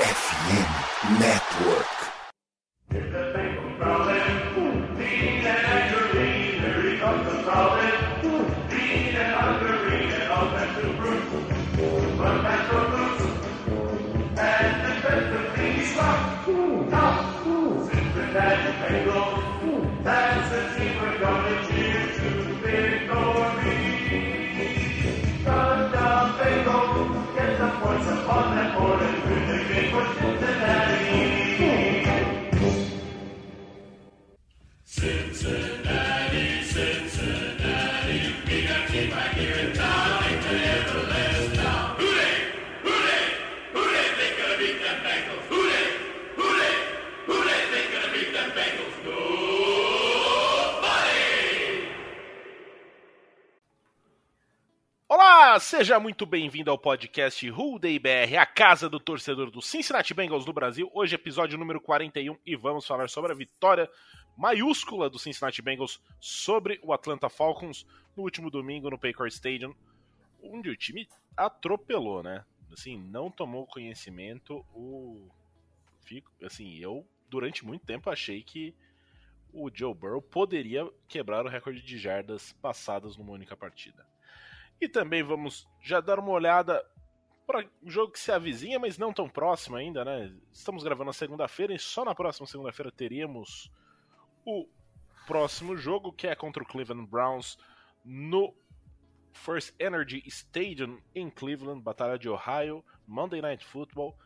FM Network. Seja muito bem-vindo ao podcast Day BR, a casa do torcedor do Cincinnati Bengals do Brasil. Hoje, episódio número 41, e vamos falar sobre a vitória maiúscula do Cincinnati Bengals sobre o Atlanta Falcons no último domingo no Paycor Stadium, onde o time atropelou, né? Assim, não tomou conhecimento. O fico, assim, eu durante muito tempo achei que o Joe Burrow poderia quebrar o recorde de jardas passadas numa única partida. E também vamos já dar uma olhada para um jogo que se avizinha, mas não tão próximo ainda, né? Estamos gravando na segunda-feira e só na próxima segunda-feira teríamos o próximo jogo, que é contra o Cleveland Browns no First Energy Stadium em Cleveland, Batalha de Ohio, Monday Night Football.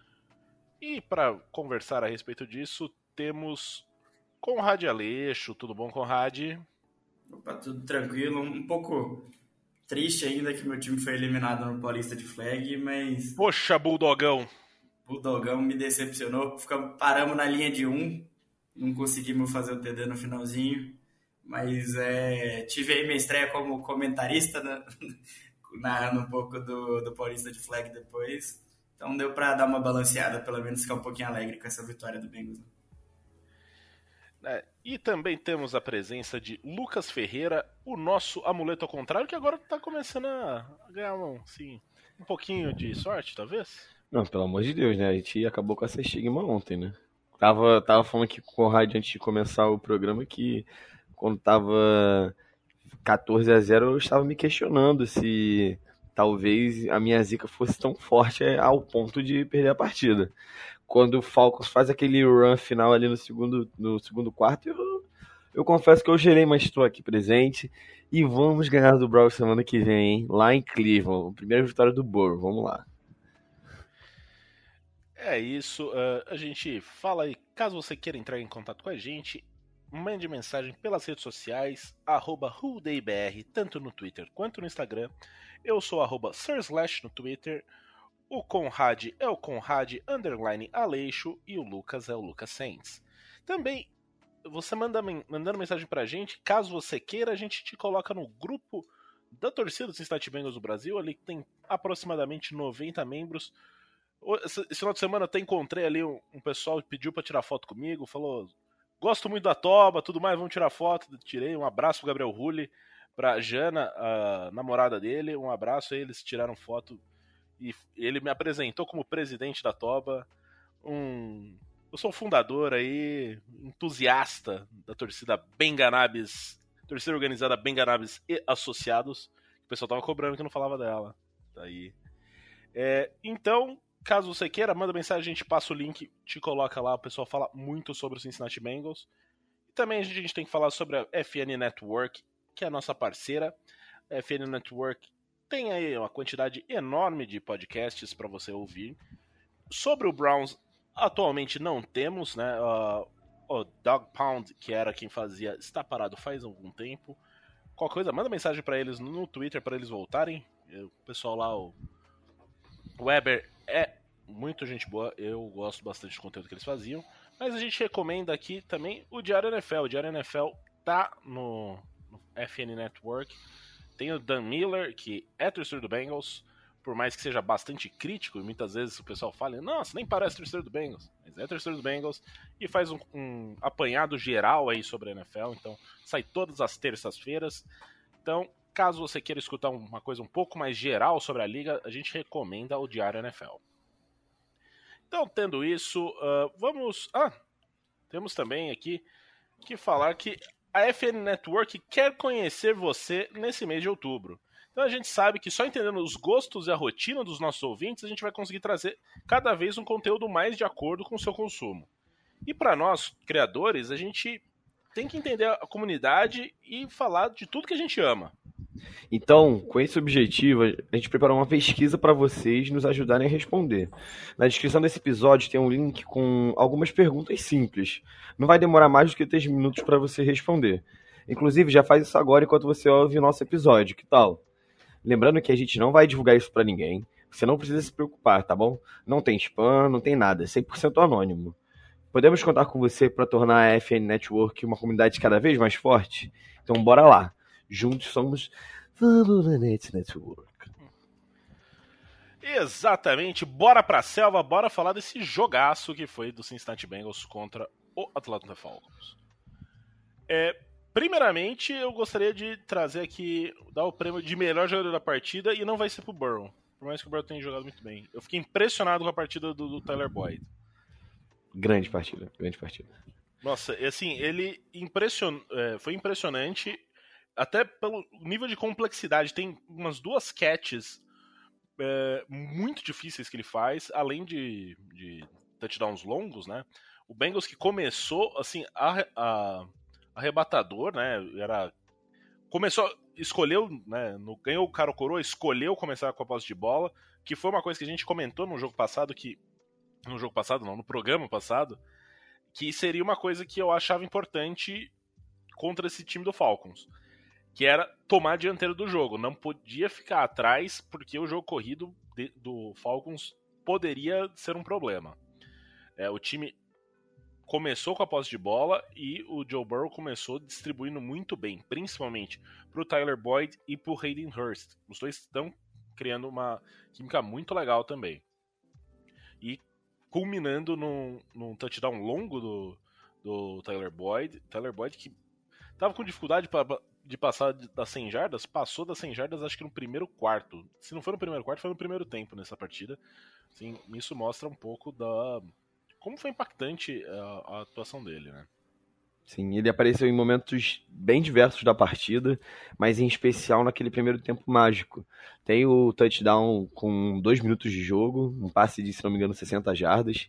E para conversar a respeito disso, temos Conrad Aleixo. Tudo bom, Conrad? Opa, tudo tranquilo. Um pouco triste ainda que meu time foi eliminado no Paulista de Flag, mas. Poxa, Bulldogão! Bulldogão me decepcionou. Ficamos, paramos na linha de um, não conseguimos fazer o TD no finalzinho. Mas é, tive aí minha estreia como comentarista, né? narrando um pouco do, do Paulista de Flag depois. Então deu para dar uma balanceada, pelo menos ficar um pouquinho alegre com essa vitória do Bengals. É, e também temos a presença de Lucas Ferreira, o nosso amuleto ao contrário, que agora está começando a ganhar um, assim, um pouquinho de sorte, talvez? Não, pelo amor de Deus, né? A gente acabou com essa estigma ontem, né? Tava, tava falando aqui com o Conrad antes de começar o programa que quando tava 14 a 0 eu estava me questionando se talvez a minha zica fosse tão forte ao ponto de perder a partida quando o Falcons faz aquele run final ali no segundo, no segundo quarto, eu, eu confesso que eu gerei, mas estou aqui presente. E vamos ganhar do Browns semana que vem, hein? lá em Cleveland. Primeira vitória do Burrow, vamos lá. É isso, uh, a gente fala aí, caso você queira entrar em contato com a gente, mande mensagem pelas redes sociais, arroba tanto no Twitter quanto no Instagram. Eu sou arroba Sirslash no Twitter, o Conrad é o Conrad underline Aleixo e o Lucas é o Lucas Saints. Também você manda mandando mensagem pra gente, caso você queira, a gente te coloca no grupo da torcida dos Cincinnati Bengals do Brasil, ali tem aproximadamente 90 membros. Esse final de semana eu até encontrei ali um, um pessoal que pediu para tirar foto comigo, falou: "Gosto muito da Toba, tudo mais, vamos tirar foto". Tirei um abraço pro Gabriel Rulli, pra Jana, a namorada dele, um abraço, aí eles tiraram foto e ele me apresentou como presidente da Toba, um eu sou fundador aí, entusiasta da torcida Benganabes, torcida organizada Benganabes e Associados. O pessoal tava cobrando que não falava dela. Daí. É, então, caso você queira, manda mensagem, a gente passa o link, te coloca lá. O pessoal fala muito sobre o Cincinnati Bengals. E também a gente tem que falar sobre a FN Network, que é a nossa parceira. A FN Network tem aí uma quantidade enorme de podcasts para você ouvir. Sobre o Browns, atualmente não temos, né? Uh, o Dog Pound, que era quem fazia, está parado faz algum tempo. Qualquer coisa, manda mensagem para eles no Twitter para eles voltarem. O pessoal lá, o Weber é muito gente boa, eu gosto bastante do conteúdo que eles faziam. Mas a gente recomenda aqui também o Diário NFL. O Diário NFL tá no, no FN Network. Tem o Dan Miller, que é torcedor do Bengals, por mais que seja bastante crítico, e muitas vezes o pessoal fala, nossa, nem parece torcedor do Bengals, mas é torcedor do Bengals, e faz um, um apanhado geral aí sobre a NFL, então sai todas as terças-feiras. Então, caso você queira escutar uma coisa um pouco mais geral sobre a liga, a gente recomenda o Diário NFL. Então, tendo isso, uh, vamos. Ah, temos também aqui que falar que a FN Network quer conhecer você nesse mês de outubro. Então a gente sabe que só entendendo os gostos e a rotina dos nossos ouvintes, a gente vai conseguir trazer cada vez um conteúdo mais de acordo com o seu consumo. E para nós, criadores, a gente tem que entender a comunidade e falar de tudo que a gente ama. Então, com esse objetivo, a gente preparou uma pesquisa para vocês nos ajudarem a responder. Na descrição desse episódio tem um link com algumas perguntas simples. Não vai demorar mais do que 3 minutos para você responder. Inclusive, já faz isso agora enquanto você ouve o nosso episódio, que tal? Lembrando que a gente não vai divulgar isso para ninguém. Você não precisa se preocupar, tá bom? Não tem spam, não tem nada, é 100% anônimo. Podemos contar com você para tornar a FN Network uma comunidade cada vez mais forte? Então bora lá. Juntos somos Net Network. Exatamente. Bora pra selva, bora falar desse jogaço que foi do Cincinnati Bengals contra o Atlanta Falcons. É, Primeiramente, eu gostaria de trazer aqui, dar o prêmio de melhor jogador da partida e não vai ser pro Burrow. Por mais que o Burrow tenha jogado muito bem. Eu fiquei impressionado com a partida do, do Tyler Boyd. Grande partida, grande partida. Nossa, assim, ele impression... É, foi impressionante, até pelo nível de complexidade. Tem umas duas catches é, muito difíceis que ele faz, além de, de touchdowns longos, né? O Bengals que começou, assim, a, a arrebatador, né? Era começou, escolheu, né? No, ganhou o cara coroa, escolheu começar com a posse de bola, que foi uma coisa que a gente comentou no jogo passado, que no jogo passado não, no programa passado, que seria uma coisa que eu achava importante contra esse time do Falcons, que era tomar a dianteira do jogo, não podia ficar atrás porque o jogo corrido de, do Falcons poderia ser um problema. É, o time começou com a posse de bola e o Joe Burrow começou distribuindo muito bem, principalmente para o Tyler Boyd e para o Hayden Hurst. Os dois estão criando uma química muito legal também. E culminando num, num touchdown longo do, do Tyler Boyd. Tyler Boyd que estava com dificuldade pra, de passar das 100 jardas, passou das 100 jardas acho que no primeiro quarto. Se não foi no primeiro quarto, foi no primeiro tempo nessa partida. Assim, isso mostra um pouco da como foi impactante a, a atuação dele, né? Sim, ele apareceu em momentos bem diversos da partida, mas em especial naquele primeiro tempo mágico. Tem o touchdown com dois minutos de jogo, um passe de, se não me engano, 60 jardas,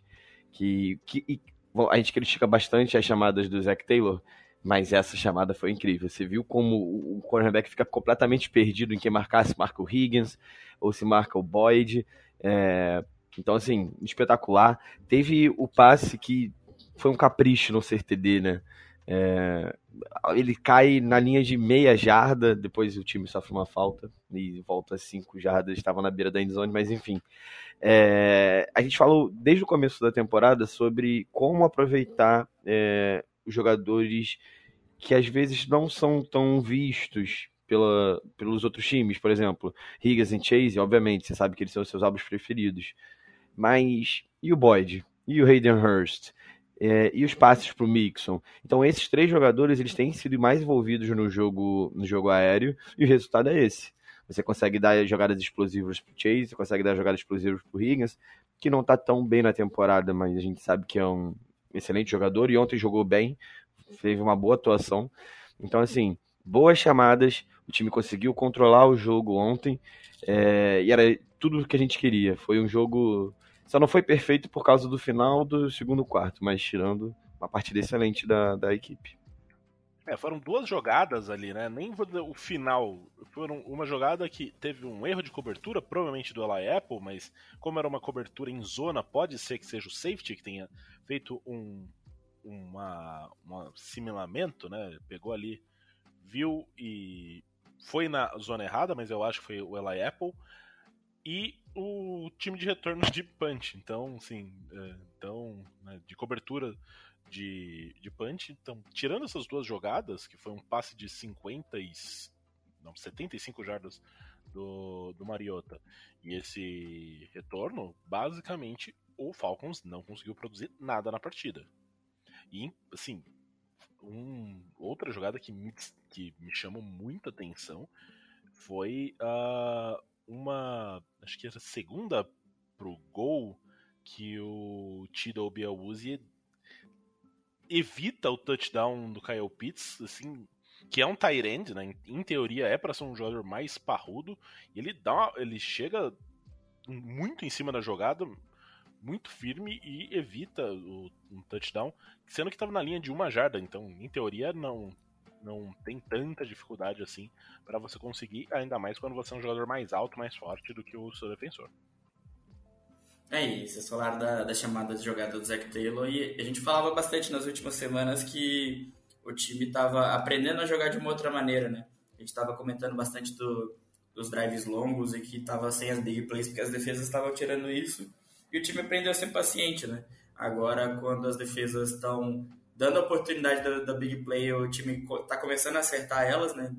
que, que e, a gente critica bastante as chamadas do Zach Taylor, mas essa chamada foi incrível. Você viu como o cornerback fica completamente perdido em quem marcar, se marca o Higgins ou se marca o Boyd. É, então, assim, espetacular. Teve o passe que foi um capricho no CTD, né? É, ele cai na linha de meia jarda, depois o time sofre uma falta e volta cinco jardas, estava na beira da endzone, mas enfim. É, a gente falou desde o começo da temporada sobre como aproveitar é, os jogadores que às vezes não são tão vistos pela, pelos outros times, por exemplo, Higgins e Chase, obviamente, você sabe que eles são os seus álbuns preferidos. Mas e o Boyd? E o Hayden Hurst? É, e os passes para o Mixon. Então esses três jogadores eles têm sido mais envolvidos no jogo no jogo aéreo e o resultado é esse. Você consegue dar jogadas explosivas para Chase, você consegue dar jogadas explosivas para Higgins, que não está tão bem na temporada, mas a gente sabe que é um excelente jogador e ontem jogou bem, teve uma boa atuação. Então assim, boas chamadas, o time conseguiu controlar o jogo ontem é, e era tudo o que a gente queria. Foi um jogo só não foi perfeito por causa do final do segundo quarto, mas tirando uma partida excelente da, da equipe. É, foram duas jogadas ali, né? Nem o final. Foram uma jogada que teve um erro de cobertura, provavelmente do Eli Apple, mas como era uma cobertura em zona, pode ser que seja o safety que tenha feito um uma, um assimilamento, né? Pegou ali, viu e foi na zona errada, mas eu acho que foi o Eli Apple e o time de retorno de punch. Então, assim, é, então, né, de cobertura de, de punch. Então, tirando essas duas jogadas, que foi um passe de 50 e, não, 75 jardas do, do Mariota e esse retorno, basicamente o Falcons não conseguiu produzir nada na partida. E, assim, um, outra jogada que me, que me chamou muita atenção foi uh, uma. Acho que era segunda pro gol que o Chidobe use evita o touchdown do Kyle Pitts, assim, que é um tight end, né? Em teoria é para ser um jogador mais parrudo, ele dá, ele chega muito em cima da jogada, muito firme e evita o um touchdown, sendo que estava na linha de uma jarda, então em teoria não não tem tanta dificuldade assim para você conseguir, ainda mais quando você é um jogador mais alto, mais forte do que o seu defensor. É isso, vocês falaram da, da chamada de jogada do Zach Taylor e a gente falava bastante nas últimas semanas que o time estava aprendendo a jogar de uma outra maneira, né? A gente estava comentando bastante do, dos drives longos e que estava sem as big plays porque as defesas estavam tirando isso e o time aprendeu a ser paciente, né? Agora, quando as defesas estão dando a oportunidade da, da, big play, o time está começando a acertar elas, né?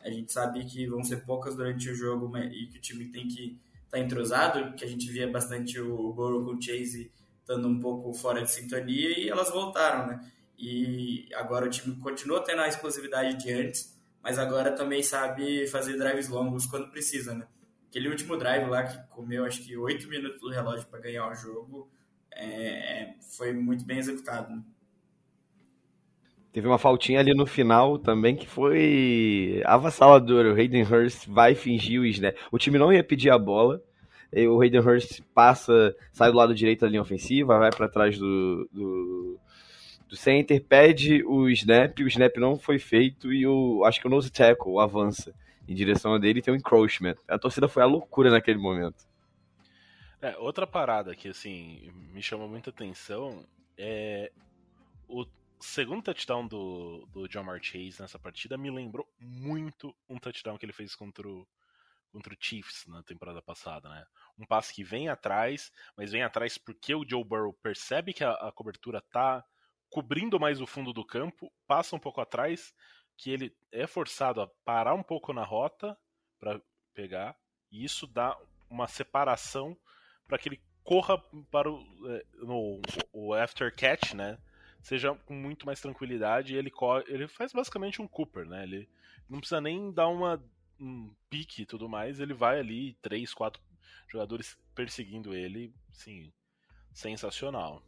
A gente sabe que vão ser poucas durante o jogo e que o time tem que estar tá entrosado, que a gente via bastante o Burrow com o Chase estando um pouco fora de sintonia e elas voltaram, né? E agora o time continua tendo a explosividade de antes, mas agora também sabe fazer drives longos quando precisa, né? Aquele último drive lá que comeu acho que 8 minutos do relógio para ganhar o jogo é, foi muito bem executado. Né? Teve uma faltinha ali no final também que foi avassaladora. O Hayden Hurst vai fingir o snap. O time não ia pedir a bola. O Hayden Hurst passa, sai do lado direito da linha ofensiva, vai para trás do, do, do, center, pede o snap. O snap não foi feito e o acho que o nose tackle avança em direção a dele tem um encroachment. A torcida foi a loucura naquele momento. É, outra parada que assim me chama muita atenção é o segundo touchdown do, do Jamar Chase nessa partida me lembrou muito um touchdown que ele fez contra o, contra o Chiefs na temporada passada, né? Um passe que vem atrás, mas vem atrás porque o Joe Burrow percebe que a, a cobertura tá cobrindo mais o fundo do campo, passa um pouco atrás que ele é forçado a parar um pouco na rota para pegar, e isso dá uma separação para que ele corra para o, é, no, o after catch, né? Seja com muito mais tranquilidade. Ele, ele faz basicamente um Cooper, né? Ele não precisa nem dar uma, um pique e tudo mais. Ele vai ali, três, quatro jogadores perseguindo ele. Sim, sensacional.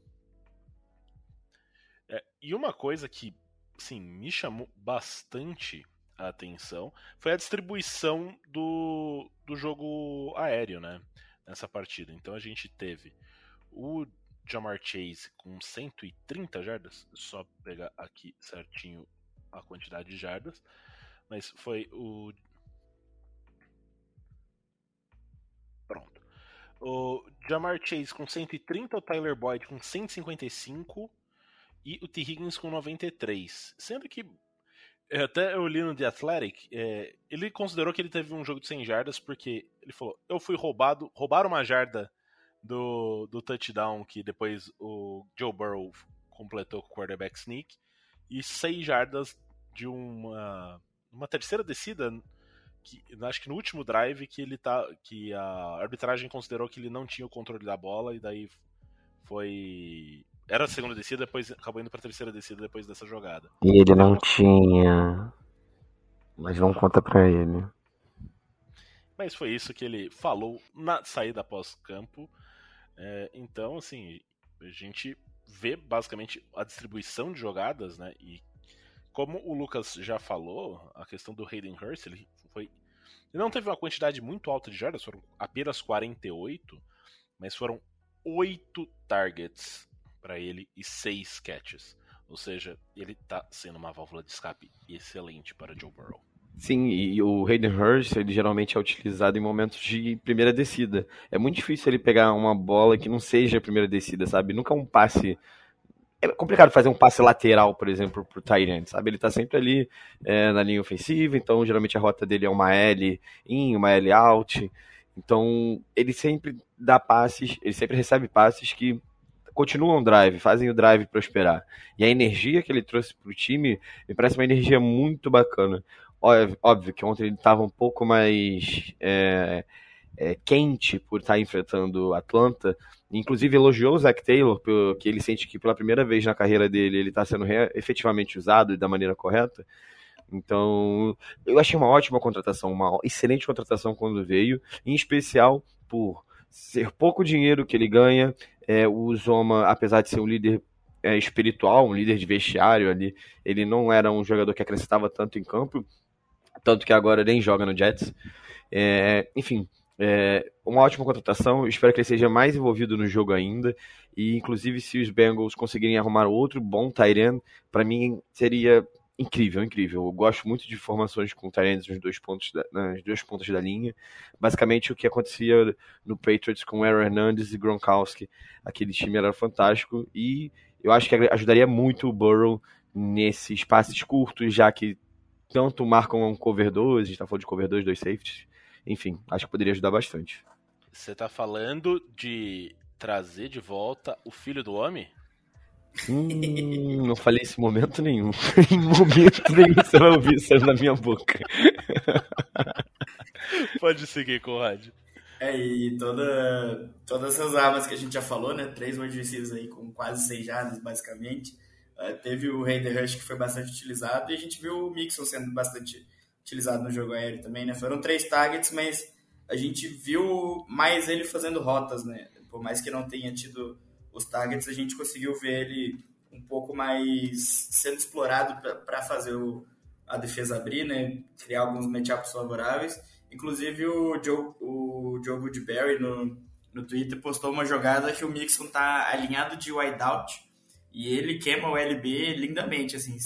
É, e uma coisa que sim, me chamou bastante a atenção foi a distribuição do, do jogo aéreo, né? Nessa partida. Então a gente teve o Jamar Chase com 130 jardas, só pegar aqui certinho a quantidade de jardas, mas foi o Pronto. O Jamar Chase com 130, o Tyler Boyd com 155 e o T. Higgins com 93. Sendo que é, até eu li no The Athletic, é, ele considerou que ele teve um jogo de 100 jardas porque ele falou: Eu fui roubado, roubaram uma jarda do, do touchdown que depois o Joe Burrow completou com o quarterback sneak e 6 jardas de uma, uma terceira descida que acho que no último drive que ele tá que a arbitragem considerou que ele não tinha o controle da bola e daí foi era a segunda descida, depois acabou indo pra terceira descida depois dessa jogada. E ele não tinha. Mas não conta pra ele. Mas foi isso que ele falou na saída após campo. É, então, assim, a gente vê basicamente a distribuição de jogadas, né? E como o Lucas já falou, a questão do Hayden Hurst, ele foi. Ele não teve uma quantidade muito alta de jardas, foram apenas 48, mas foram oito targets para ele e seis catches. Ou seja, ele está sendo uma válvula de escape excelente para Joe Burrow. Sim, e o Hayden Hurst, ele geralmente é utilizado em momentos de primeira descida. É muito difícil ele pegar uma bola que não seja a primeira descida, sabe? Nunca um passe... É complicado fazer um passe lateral, por exemplo, pro Tyrant, sabe? Ele tá sempre ali é, na linha ofensiva, então geralmente a rota dele é uma L in, uma L out. Então, ele sempre dá passes, ele sempre recebe passes que continuam o drive, fazem o drive prosperar. E a energia que ele trouxe para o time me parece uma energia muito bacana. Óbvio que ontem ele estava um pouco mais é, é, quente por estar tá enfrentando Atlanta. Inclusive elogiou o Zach Taylor, que ele sente que pela primeira vez na carreira dele ele está sendo efetivamente usado e da maneira correta. Então, eu achei uma ótima contratação, uma excelente contratação quando veio, em especial por ser pouco dinheiro que ele ganha, É, o Zoma, apesar de ser um líder é, espiritual, um líder de vestiário ali, ele não era um jogador que acrescentava tanto em campo, tanto que agora nem joga no Jets. É, enfim, é, uma ótima contratação. Espero que ele seja mais envolvido no jogo ainda. E, inclusive, se os Bengals conseguirem arrumar outro bom Tyrant, para mim seria incrível, incrível. Eu gosto muito de formações com Tyrants nos dois pontos da, nas duas pontas da linha. Basicamente, o que acontecia no Patriots com Aaron Hernandez e Gronkowski. Aquele time era fantástico. E eu acho que ajudaria muito o Burrow nesses passes curtos, já que tanto marcam um cover 2, a gente tá falando de cover 2, dois safeties. Enfim, acho que poderia ajudar bastante. Você tá falando de trazer de volta o filho do homem? Hum, não falei esse momento nenhum. em momento nenhum você vai ouvir isso na minha boca. Pode seguir, Conrad. É, e toda, todas essas armas que a gente já falou, né? Três wide receivers aí com quase seis jardas, basicamente. Uh, teve o Hayden Rush que foi bastante utilizado e a gente viu o Mixon sendo bastante utilizado no jogo aéreo também, né? Foram três targets, mas a gente viu mais ele fazendo rotas, né? Por mais que não tenha tido os targets, a gente conseguiu ver ele um pouco mais sendo explorado para fazer o, a defesa abrir, né? Criar alguns matchups favoráveis. Inclusive o Joe, o Joe Goodberry no, no Twitter postou uma jogada que o Mixon tá alinhado de wideout e ele queima o LB lindamente, assim.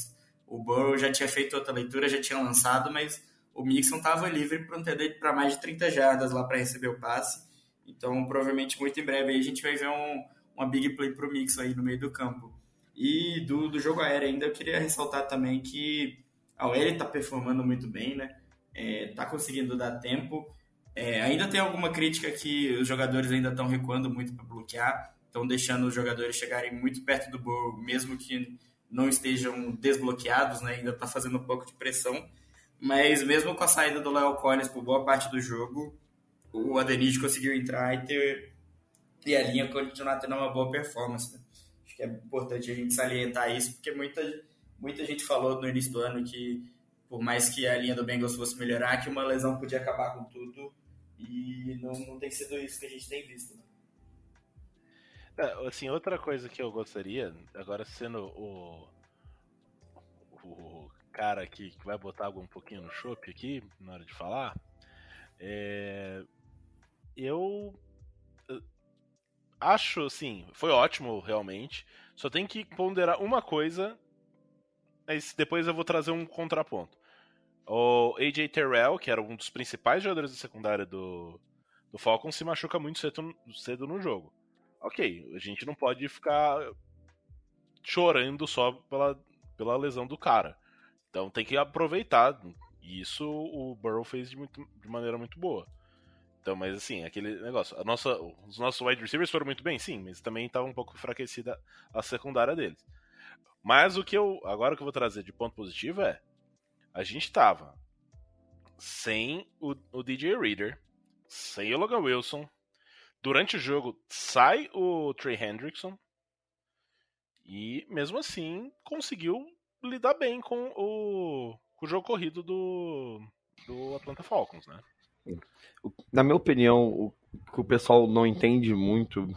O Burrow já tinha feito outra leitura, já tinha lançado, mas o Mixon estava livre para um TD para mais de 30 jardas lá para receber o passe. Então, provavelmente, muito em breve, a gente vai ver um, uma big play para o Mixon aí no meio do campo. E do, do jogo aéreo ainda, eu queria ressaltar também que a OL está performando muito bem, né? Está é, conseguindo dar tempo. É, ainda tem alguma crítica que os jogadores ainda estão recuando muito para bloquear, estão deixando os jogadores chegarem muito perto do gol, mesmo que não estejam desbloqueados, né? Ainda está fazendo um pouco de pressão. Mas mesmo com a saída do Léo Collins por boa parte do jogo, o Adeniji conseguiu entrar e ter e a linha continuar tendo uma boa performance. Né? Acho que é importante a gente salientar isso, porque muita, muita gente falou no início do ano que por mais que a linha do Bengals fosse melhorar, que uma lesão podia acabar com tudo. E não, não tem sido isso que a gente tem visto. Né? É, assim, outra coisa que eu gostaria, agora sendo o, o cara aqui que vai botar água um pouquinho no chopp aqui, na hora de falar, é, eu acho, assim, foi ótimo realmente, só tem que ponderar uma coisa, mas depois eu vou trazer um contraponto. O AJ Terrell, que era um dos principais jogadores da secundária do, do Falcon, se machuca muito cedo, cedo no jogo. Ok, a gente não pode ficar chorando só pela, pela lesão do cara. Então tem que aproveitar. E isso o Burrow fez de, muito, de maneira muito boa. Então, mas assim, aquele negócio. A nossa, os nossos wide receivers foram muito bem, sim, mas também estava um pouco enfraquecida a secundária deles. Mas o que eu. Agora que eu vou trazer de ponto positivo é a gente tava sem o, o DJ Reader, sem o Logan Wilson. Durante o jogo sai o Trey Hendrickson. E mesmo assim conseguiu lidar bem com o, com o jogo corrido do, do Atlanta Falcons, né? Na minha opinião, o que o pessoal não entende muito,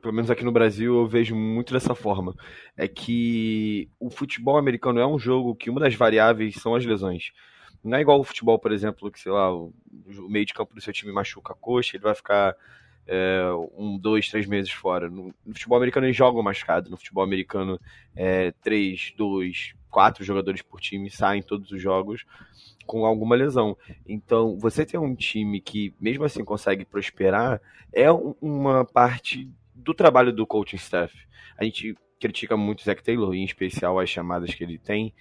pelo menos aqui no Brasil eu vejo muito dessa forma, é que o futebol americano é um jogo que uma das variáveis são as lesões. Não é igual o futebol, por exemplo, que, sei lá, o meio de campo do seu time machuca a coxa, ele vai ficar é, um, dois, três meses fora. No, no, futebol americano eles jogam machucado. No futebol americano, é, três, dois, quatro jogadores por time saem todos os jogos com alguma lesão. Então, você ter um time que, mesmo assim, consegue prosperar, é uma parte do trabalho do coaching staff. A gente critica muito o Zach Taylor, em especial as chamadas que ele tem,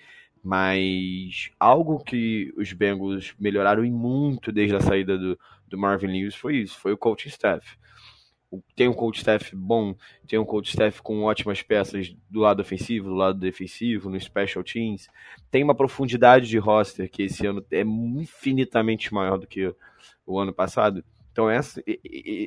mas algo que os Bengals melhoraram muito desde a saída do, do Marvin Lewis foi isso, foi o coaching staff tem um coach staff bom, tem um coach staff com ótimas peças do lado ofensivo, do lado defensivo, no special teams, tem uma profundidade de roster que esse ano é infinitamente maior do que o ano passado. Então essa,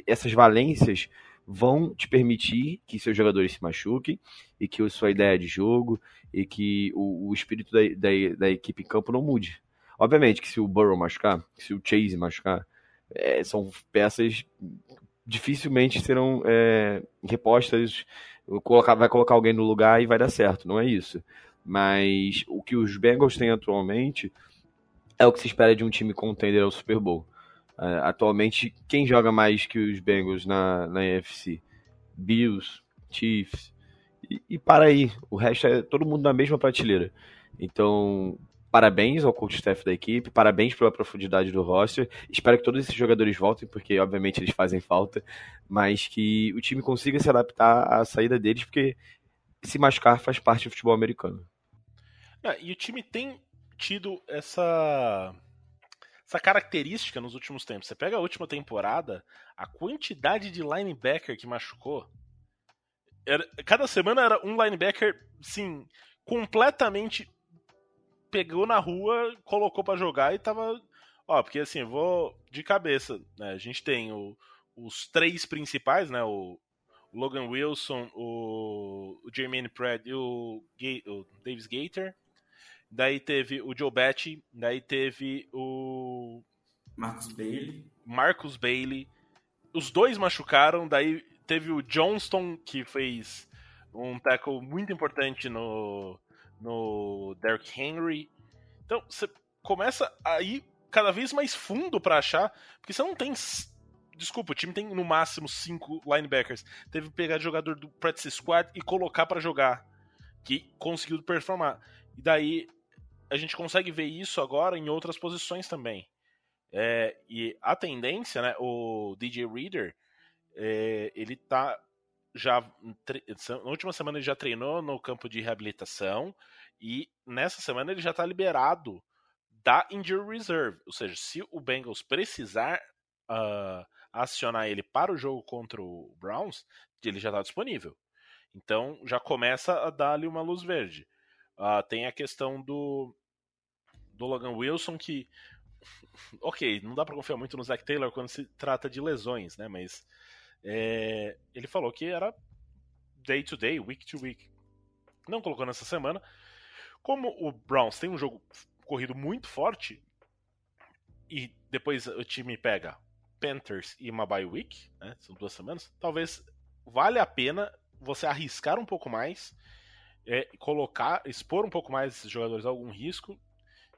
essas valências vão te permitir que seus jogadores se machuquem e que a sua ideia de jogo e que o, o espírito da, da, da, equipe em campo não mude. Obviamente que se o Burrow machucar, se o Chase machucar, é, são peças dificilmente serão é, repostas. Colocar, vai colocar alguém no lugar e vai dar certo, não é isso. Mas o que os Bengals têm atualmente é o que se espera de um time contender ao Super Bowl. Uh, atualmente, quem joga mais que os Bengals na, na NFC? Bills, Chiefs, e, e para aí. O resto é todo mundo na mesma prateleira. Então, parabéns ao coach staff da equipe, parabéns pela profundidade do roster. Espero que todos esses jogadores voltem, porque obviamente eles fazem falta, mas que o time consiga se adaptar à saída deles, porque se machucar faz parte do futebol americano. Ah, e o time tem tido essa essa característica nos últimos tempos. Você pega a última temporada, a quantidade de linebacker que machucou. Era, cada semana era um linebacker, sim, completamente pegou na rua, colocou para jogar e tava. Ó, porque assim, vou de cabeça. Né? A gente tem o, os três principais, né? O, Logan Wilson, o, o Jermaine Pratt e o, o Davis Gator. Daí teve o Joe Batty, daí teve o. Marcus Bailey. Marcus Bailey. Os dois machucaram, daí teve o Johnston, que fez um tackle muito importante no, no Derrick Henry. Então, você começa a ir cada vez mais fundo para achar, porque você não tem. Desculpa, o time tem no máximo cinco linebackers. Teve que pegar jogador do practice squad e colocar para jogar, que conseguiu performar. E daí a gente consegue ver isso agora em outras posições também. É, e a tendência, né, o DJ Reader, é, ele tá já na última semana ele já treinou no campo de reabilitação e nessa semana ele já está liberado da injury reserve, ou seja, se o Bengals precisar uh, acionar ele para o jogo contra o Browns, ele já está disponível. Então já começa a dar ali uma luz verde. Uh, tem a questão do, do Logan Wilson que. Ok, não dá para confiar muito no Zach Taylor quando se trata de lesões, né? Mas é, ele falou que era day to day, week to week. Não colocou nessa semana. Como o Browns tem um jogo corrido muito forte e depois o time pega Panthers e uma bye week, né, são duas semanas, talvez vale a pena você arriscar um pouco mais é, colocar, expor um pouco mais esses jogadores a algum risco,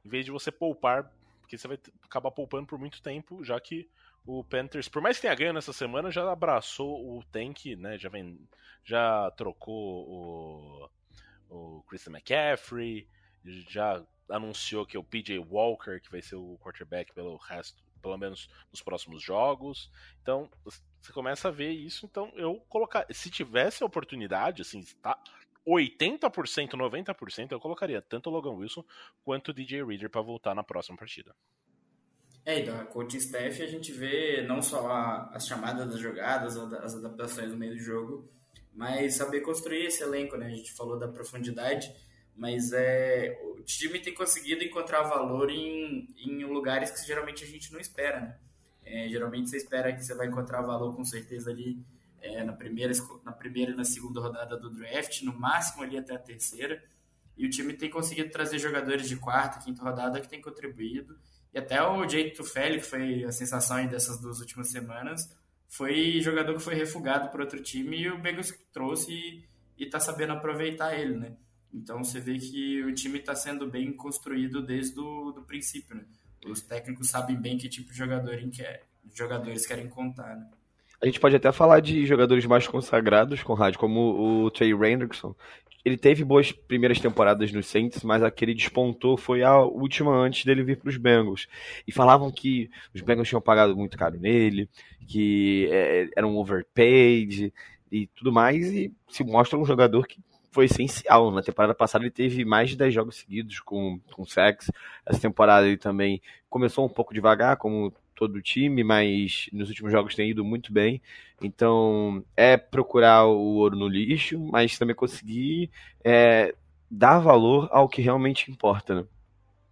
em vez de você poupar, porque você vai acabar poupando por muito tempo, já que o Panthers, por mais que tenha ganho nessa semana, já abraçou o tank, né? Já vem, já trocou o, o Christian McCaffrey, já anunciou que é o PJ Walker que vai ser o quarterback pelo resto, pelo menos nos próximos jogos. Então, você começa a ver isso, então eu colocar, se tivesse a oportunidade, assim, tá 80%, 90%, eu colocaria tanto o Logan Wilson quanto o DJ Reader para voltar na próxima partida. É, então, a coaching staff a gente vê não só a, as chamadas das jogadas, as adaptações no meio do jogo, mas saber construir esse elenco, né? A gente falou da profundidade, mas é, o time tem conseguido encontrar valor em, em lugares que geralmente a gente não espera, né? É, geralmente você espera que você vai encontrar valor com certeza ali é, na, primeira, na primeira e na segunda rodada do draft, no máximo ali até a terceira, e o time tem conseguido trazer jogadores de quarta, quinta rodada que tem contribuído, e até o Jay Tufeli, que foi a sensação dessas duas últimas semanas, foi jogador que foi refugado por outro time e o Bengals trouxe e, está sabendo aproveitar ele, né? Então você vê que o time está sendo bem construído desde o do princípio, né? Os técnicos sabem bem que tipo de jogador quer, jogadores querem contar, né? A gente pode até falar de jogadores mais consagrados com rádio, como o Trey Hendrickson, ele teve boas primeiras temporadas no Saints, mas a que ele despontou foi a última antes dele vir para os Bengals. E falavam que os Bengals tinham pagado muito caro nele, que é, era um overpaid e tudo mais, e se mostra um jogador que foi essencial. Na temporada passada ele teve mais de 10 jogos seguidos com, com sacks. Essa temporada ele também começou um pouco devagar, como todo o time, mas nos últimos jogos tem ido muito bem. Então é procurar o ouro no lixo, mas também conseguir é, dar valor ao que realmente importa, né?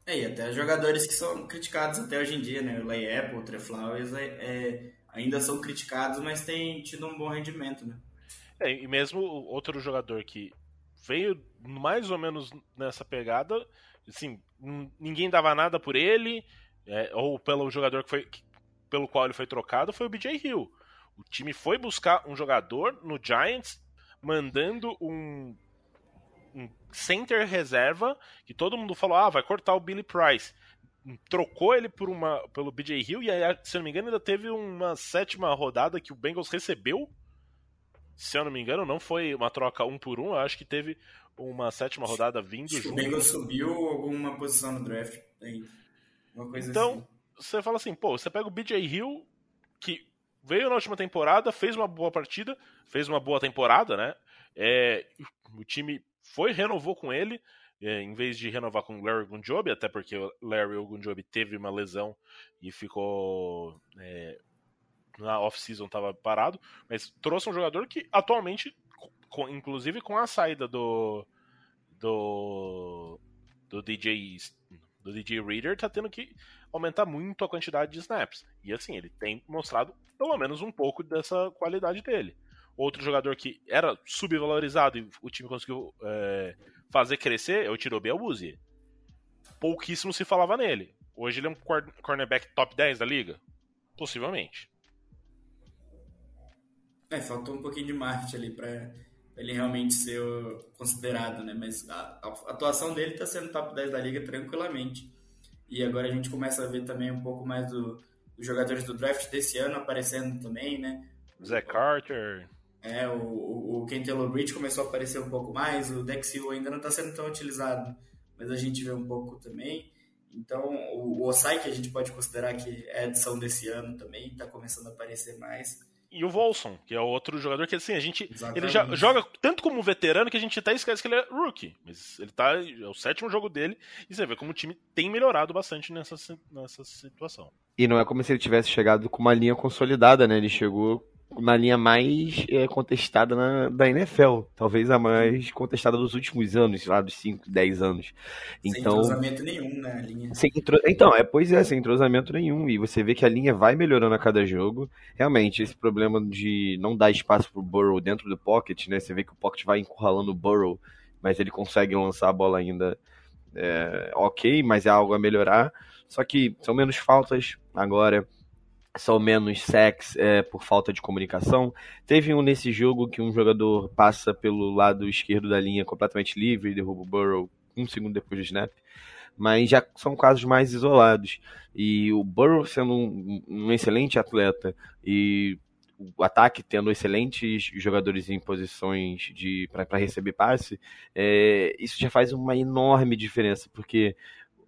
É, e até jogadores que são criticados até hoje em dia, né? O Lay Apple, o Trey Flowers, é, é, ainda são criticados, mas têm tido um bom rendimento, né? É, e mesmo outro jogador que veio mais ou menos nessa pegada, assim, ninguém dava nada por ele, é, ou pelo jogador que foi, pelo qual ele foi trocado, foi o BJ Hill. O time foi buscar um jogador no Giants, mandando um, um center reserva, que todo mundo falou, ah, vai cortar o Billy Price. Trocou ele por uma, pelo BJ Hill, e aí, se eu não me engano, ainda teve uma sétima rodada que o Bengals recebeu. Se eu não me engano, não foi uma troca um por um, eu acho que teve uma sétima rodada vindo Acho junto. O Bengals subiu alguma posição no draft. Aí, Então, assim. você fala assim, pô, você pega o BJ Hill, que veio na última temporada, fez uma boa partida, fez uma boa temporada, né? É, o time foi renovou com ele, é, em vez de renovar com o Larry Gunjobi, até porque o Larry Gunjobi teve uma lesão e ficou é, na off-season estava parado, mas trouxe um jogador que atualmente, com- inclusive com a saída do do do DJ do DJ Reader, tá tendo que aumentar muito a quantidade de snaps. E assim, ele tem mostrado pelo menos um pouco dessa qualidade dele. Outro jogador que era subvalorizado e o time conseguiu é, fazer crescer é o Tirobi Awuzie. Pouquíssimo se falava nele. Hoje ele é um cor- cornerback top 10 da liga? Possivelmente. É, faltou um pouquinho de marketing ali pra ele realmente ser o- considerado, né? Mas a, a atuação dele tá sendo top 10 da liga tranquilamente. E agora a gente começa a ver também um pouco mais do- dos jogadores do draft desse ano aparecendo também, né? Zach Carter. É, o, o, o Ken Taylor Bridge começou a aparecer um pouco mais, o Dex Hill ainda não está sendo tão utilizado, mas a gente vê um pouco também. Então, o, o Osai, que a gente pode considerar que é a edição desse ano também, está começando a aparecer mais. E o Volson, que é outro jogador que assim, a gente. Exatamente. Ele já joga tanto como veterano que a gente até esquece que ele é rookie. Mas ele tá. É o sétimo jogo dele. E você vê como o time tem melhorado bastante nessa, nessa situação. E não é como se ele tivesse chegado com uma linha consolidada, né? Ele chegou na linha mais é, contestada na, da NFL. Talvez a mais contestada dos últimos anos, lá, dos 5, 10 anos. Sem Então. entrosamento nenhum na linha. Sem entro- Então, é, pois é, sem entrosamento nenhum. E você vê que a linha vai melhorando a cada jogo. Realmente, esse problema de não dar espaço pro Burrow dentro do pocket, né? Você vê que o pocket vai encurralando o Burrow, mas ele consegue lançar a bola ainda é, ok, mas é algo a melhorar. Só que são menos faltas agora. São menos sacks é, por falta de comunicação. Teve um nesse jogo que um jogador passa pelo lado esquerdo da linha completamente livre e derruba o Burrow um segundo depois do snap mas já são casos mais isolados. E o Burrow sendo um, um excelente atleta e o ataque tendo excelentes jogadores em posições de para receber passe, é, isso já faz uma enorme diferença, porque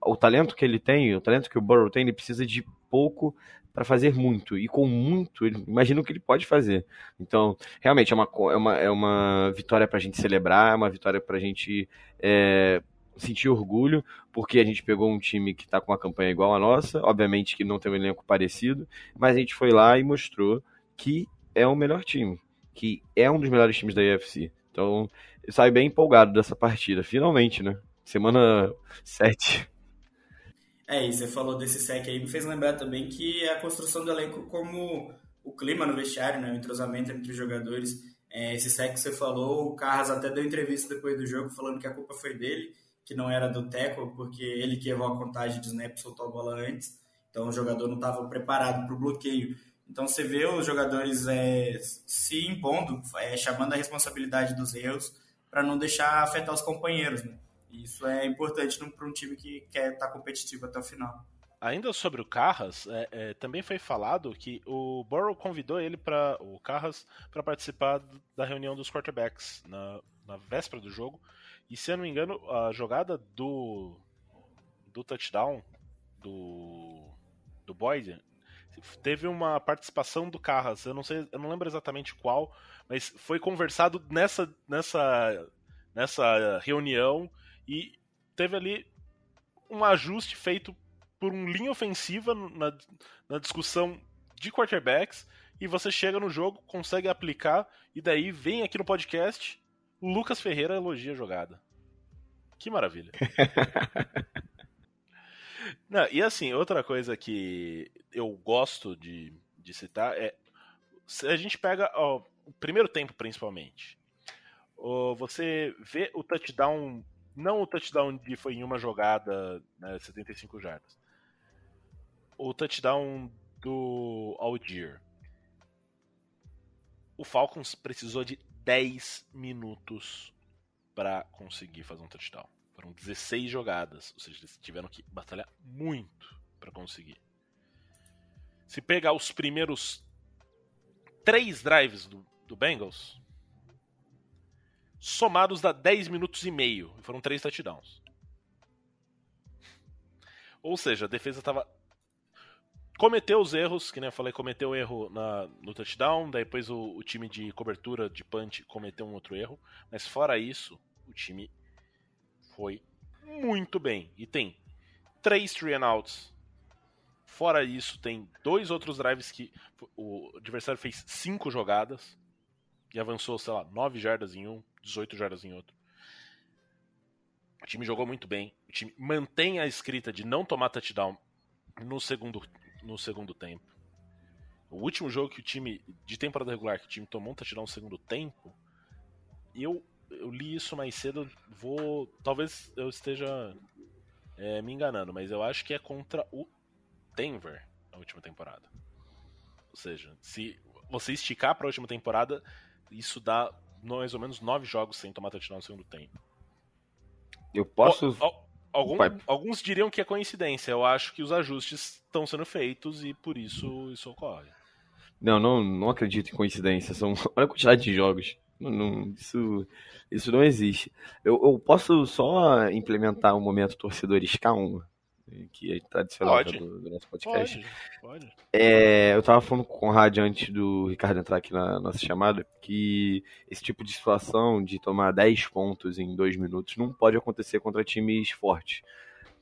o talento que ele tem, o talento que o Burrow tem, ele precisa de pouco para fazer muito. E com muito, imagina o que ele pode fazer. Então, realmente, é uma, é uma, é uma vitória para a gente celebrar, é uma vitória para a gente é, sentir orgulho, porque a gente pegou um time que está com uma campanha igual a nossa, obviamente que não tem um elenco parecido, mas a gente foi lá e mostrou que é o melhor time, que é um dos melhores times da UFC. Então, eu saio bem empolgado dessa partida, finalmente, né? Semana 7. É, e você falou desse sec aí, me fez lembrar também que é a construção do elenco como o clima no vestiário, né? O entrosamento entre os jogadores. É, esse sec que você falou, o Carras até deu entrevista depois do jogo falando que a culpa foi dele, que não era do Teco, porque ele que errou a contagem de snap soltou a bola antes. Então o jogador não estava preparado para o bloqueio. Então você vê os jogadores é, se impondo, é, chamando a responsabilidade dos erros para não deixar afetar os companheiros, né? Isso é importante para um time que quer estar competitivo até o final. Ainda sobre o Carras, é, é, também foi falado que o Burrow convidou ele para o Carras para participar da reunião dos quarterbacks na, na véspera do jogo. E se eu não me engano, a jogada do do touchdown do do Boyd teve uma participação do Carras. Eu não sei, eu não lembro exatamente qual, mas foi conversado nessa nessa nessa reunião e teve ali um ajuste feito por um linha ofensiva na, na discussão de quarterbacks e você chega no jogo, consegue aplicar e daí vem aqui no podcast Lucas Ferreira elogia a jogada. Que maravilha. Não, e assim, outra coisa que eu gosto de, de citar é se a gente pega ó, o primeiro tempo principalmente. ó, você vê o touchdown, não o touchdown de foi em uma jogada, né, 75 jardas. O touchdown do Algier. O Falcons precisou de 10 minutos para conseguir fazer um touchdown. Foram 16 jogadas, ou seja, eles tiveram que batalhar muito para conseguir. Se pegar os primeiros três drives do, do Bengals, somados dá 10 minutos e meio. Foram três touchdowns. Ou seja, a defesa estava cometeu os erros, que nem eu falei, cometeu o erro na, no touchdown, daí depois o, o, time de cobertura de punch cometeu um outro erro, mas fora isso, o time foi muito bem. E tem três three and outs. Fora isso, tem dois outros drives que o adversário fez cinco jogadas e avançou, sei lá, 9 jardas em um, 18 jardas em outro. O time jogou muito bem. O time mantém a escrita de não tomar touchdown no segundo, no segundo tempo. O último jogo que o time, de temporada regular, que o time tomou um touchdown no segundo tempo, eu, eu li isso mais cedo, vou. Talvez eu esteja é, me enganando, mas eu acho que é contra o Denver na última temporada. Ou seja, se você esticar para a última temporada, isso dá mais ou menos nove jogos sem tomar touchdown no segundo tempo. Eu posso. O, algum, alguns diriam que é coincidência. Eu acho que os ajustes estão sendo feitos e por isso isso ocorre. Não, não, não acredito em coincidência. São, olha a quantidade de jogos. Não, não, isso, isso não existe. Eu, eu posso só implementar o um momento torcedores K1 que é tradicional do, do, nosso podcast. Pode, pode. É, eu tava falando com o Conrad antes do Ricardo entrar aqui na nossa chamada que esse tipo de situação de tomar 10 pontos em 2 minutos não pode acontecer contra times fortes.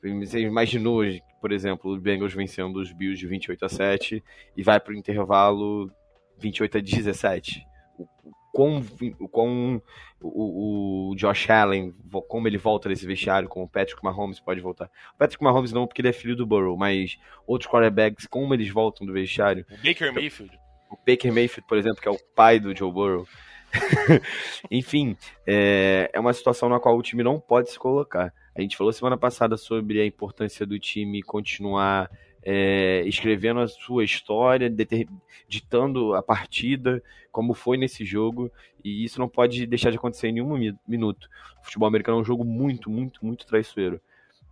Você imaginou, por exemplo, o Bengals vencendo os Bills de 28 a 7 e vai para o intervalo 28 a 17 quão, quão o, o, Josh Allen, como ele volta nesse vestiário, como o Patrick Mahomes pode voltar. O Patrick Mahomes não, porque ele é filho do Burrow, mas outros quarterbacks, como eles voltam do vestiário. O Baker Mayfield. O Baker Mayfield, por exemplo, que é o pai do Joe Burrow. Enfim, é, é uma situação na qual o time não pode se colocar. A gente falou semana passada sobre a importância do time continuar é, escrevendo a sua história, ditando a partida, como foi nesse jogo, e isso não pode deixar de acontecer em nenhum minuto. O futebol americano é um jogo muito, muito, muito traiçoeiro.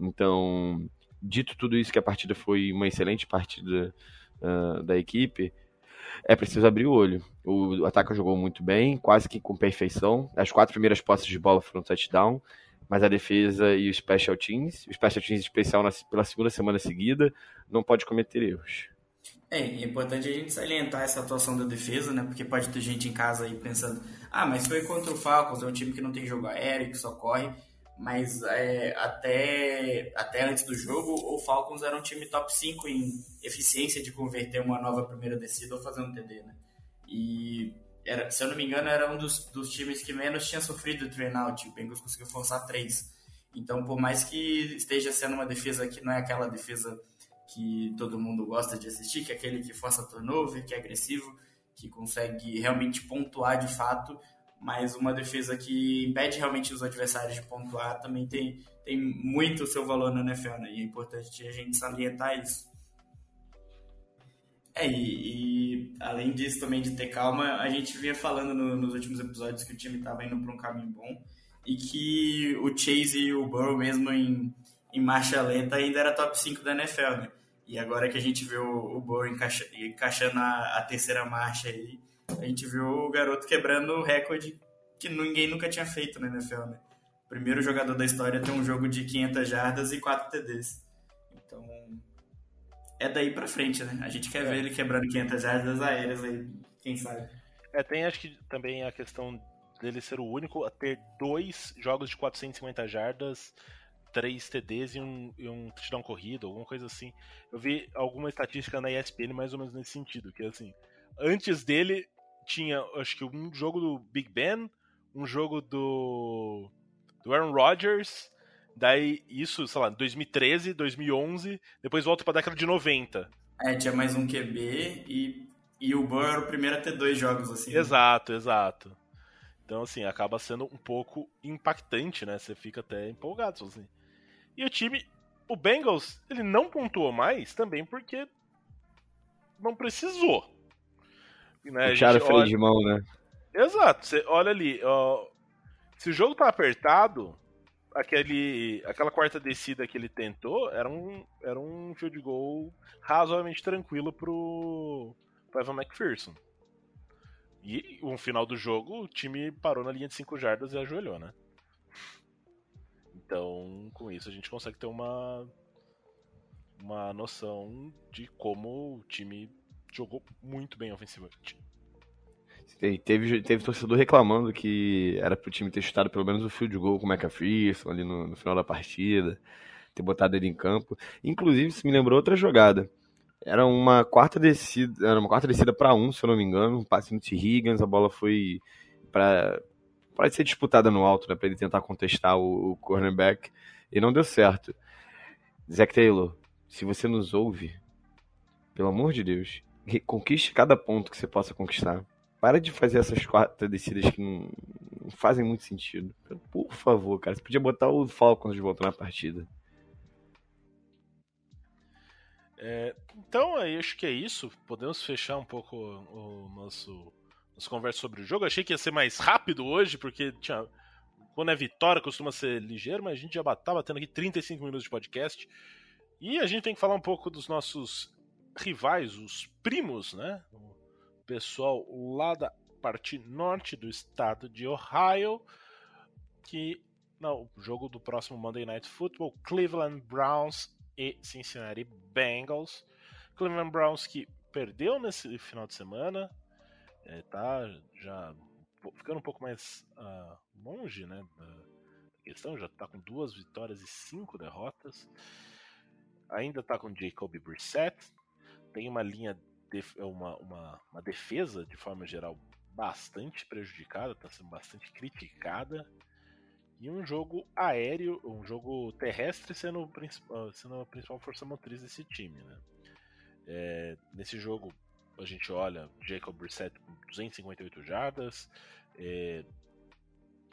Então, dito tudo isso, que a partida foi uma excelente partida uh, da equipe, é preciso abrir o olho. O ataque jogou muito bem, quase que com perfeição. As quatro primeiras posses de bola foram touchdown mas a defesa e o special teams, o special teams especial na, pela segunda semana seguida, não pode cometer erros. É, é importante a gente salientar essa atuação da defesa, né? Porque pode ter gente em casa aí pensando, ah, mas foi contra o Falcons, é um time que não tem jogo aéreo, que só corre. Mas é, até, até antes do jogo, o Falcons era um time top 5 em eficiência de converter uma nova primeira descida ou fazer um TD, né? E era, se eu não me engano, era um dos, dos times que menos tinha sofrido o turnout. O Bengals conseguiu forçar três. Então, por mais que esteja sendo uma defesa que não é aquela defesa que todo mundo gosta de assistir, que é aquele que força turnover, que é agressivo, que consegue realmente pontuar de fato, mas uma defesa que impede realmente os adversários de pontuar também tem, tem muito seu valor na NFL, né? E é importante a gente salientar isso. É, e, e, além disso também de ter calma, a gente vinha falando no, nos últimos episódios que o time estava indo para um caminho bom e que o Chase e o Burrow mesmo em, em marcha lenta ainda era top 5 da NFL, né? E agora que a gente viu o Burrow encaixa, encaixando a, a, terceira marcha aí, a gente viu o garoto quebrando o recorde que ninguém nunca tinha feito na NFL, né? primeiro jogador da história a ter um jogo de 500 jardas e 4 TDs. Então, é daí pra frente, né? A gente quer é. ver ele quebrando 500 jardas aéreas aí, quem sabe. É, tem acho que também a questão dele ser o único a ter dois jogos de 450 jardas, três TDs e um, e um touchdown corrido, alguma coisa assim. Eu vi alguma estatística na ESPN mais ou menos nesse sentido, que assim, antes dele tinha, acho que um jogo do Big Ben, um jogo do do Aaron Rodgers Daí, isso, sei lá, 2013, 2011, depois volta pra década de 90. É, tinha mais um QB e, e o Burr era o primeiro a ter dois jogos, assim. Exato, exato. Então, assim, acaba sendo um pouco impactante, né? Você fica até empolgado, assim. E o time, o Bengals, ele não pontuou mais também porque não precisou. Né, Tiraram o freio olha... de mão, né? Exato. Você olha ali, ó, se o jogo tá apertado, aquele, aquela quarta descida que ele tentou era um, era um field goal razoavelmente tranquilo pro, pro Evan McPherson. E no final do jogo, o time parou na linha de 5 jardas e ajoelhou, né? Então, com isso, a gente consegue ter uma, uma noção de como o time jogou muito bem ofensivamente. Teve, teve torcedor reclamando que era pro time ter chutado pelo menos o field goal com o McPherson ali no, no final da partida, ter botado ele em campo. Inclusive, isso me lembrou outra jogada. Era uma quarta descida, era uma quarta descida para um, se eu não me engano, um passe no T. Higgins, a bola foi para para ser disputada no alto, né, para ele tentar contestar o, o cornerback e não deu certo. Zack Taylor, se você nos ouve, pelo amor de Deus, conquiste cada ponto que você possa conquistar. Para de fazer essas quatro descidas que não, não fazem muito sentido. Por favor, cara. Você podia botar o Falcons de volta na partida. É, então, aí acho que é isso. Podemos fechar um pouco o, o nosso nossa conversa sobre o jogo. Achei que ia ser mais rápido hoje, porque tinha quando é vitória costuma ser ligeiro, mas a gente já estava tendo aqui 35 minutos de podcast. E a gente tem que falar um pouco dos nossos rivais, os primos, né? Pessoal lá da parte norte do estado de Ohio, que não, o jogo do próximo Monday Night Football, Cleveland Browns e Cincinnati Bengals. Cleveland Browns que perdeu nesse final de semana, é, tá já ficando um pouco mais uh, longe, né, da questão, já tá com duas vitórias e cinco derrotas. Ainda tá com Jacob Brissett, tem uma linha uma, uma, uma defesa, de forma geral, bastante prejudicada, está sendo bastante criticada. E um jogo aéreo, um jogo terrestre sendo, o sendo a principal força motriz desse time. Né? É, nesse jogo, a gente olha Jacob Brissett com 258 jardas, é,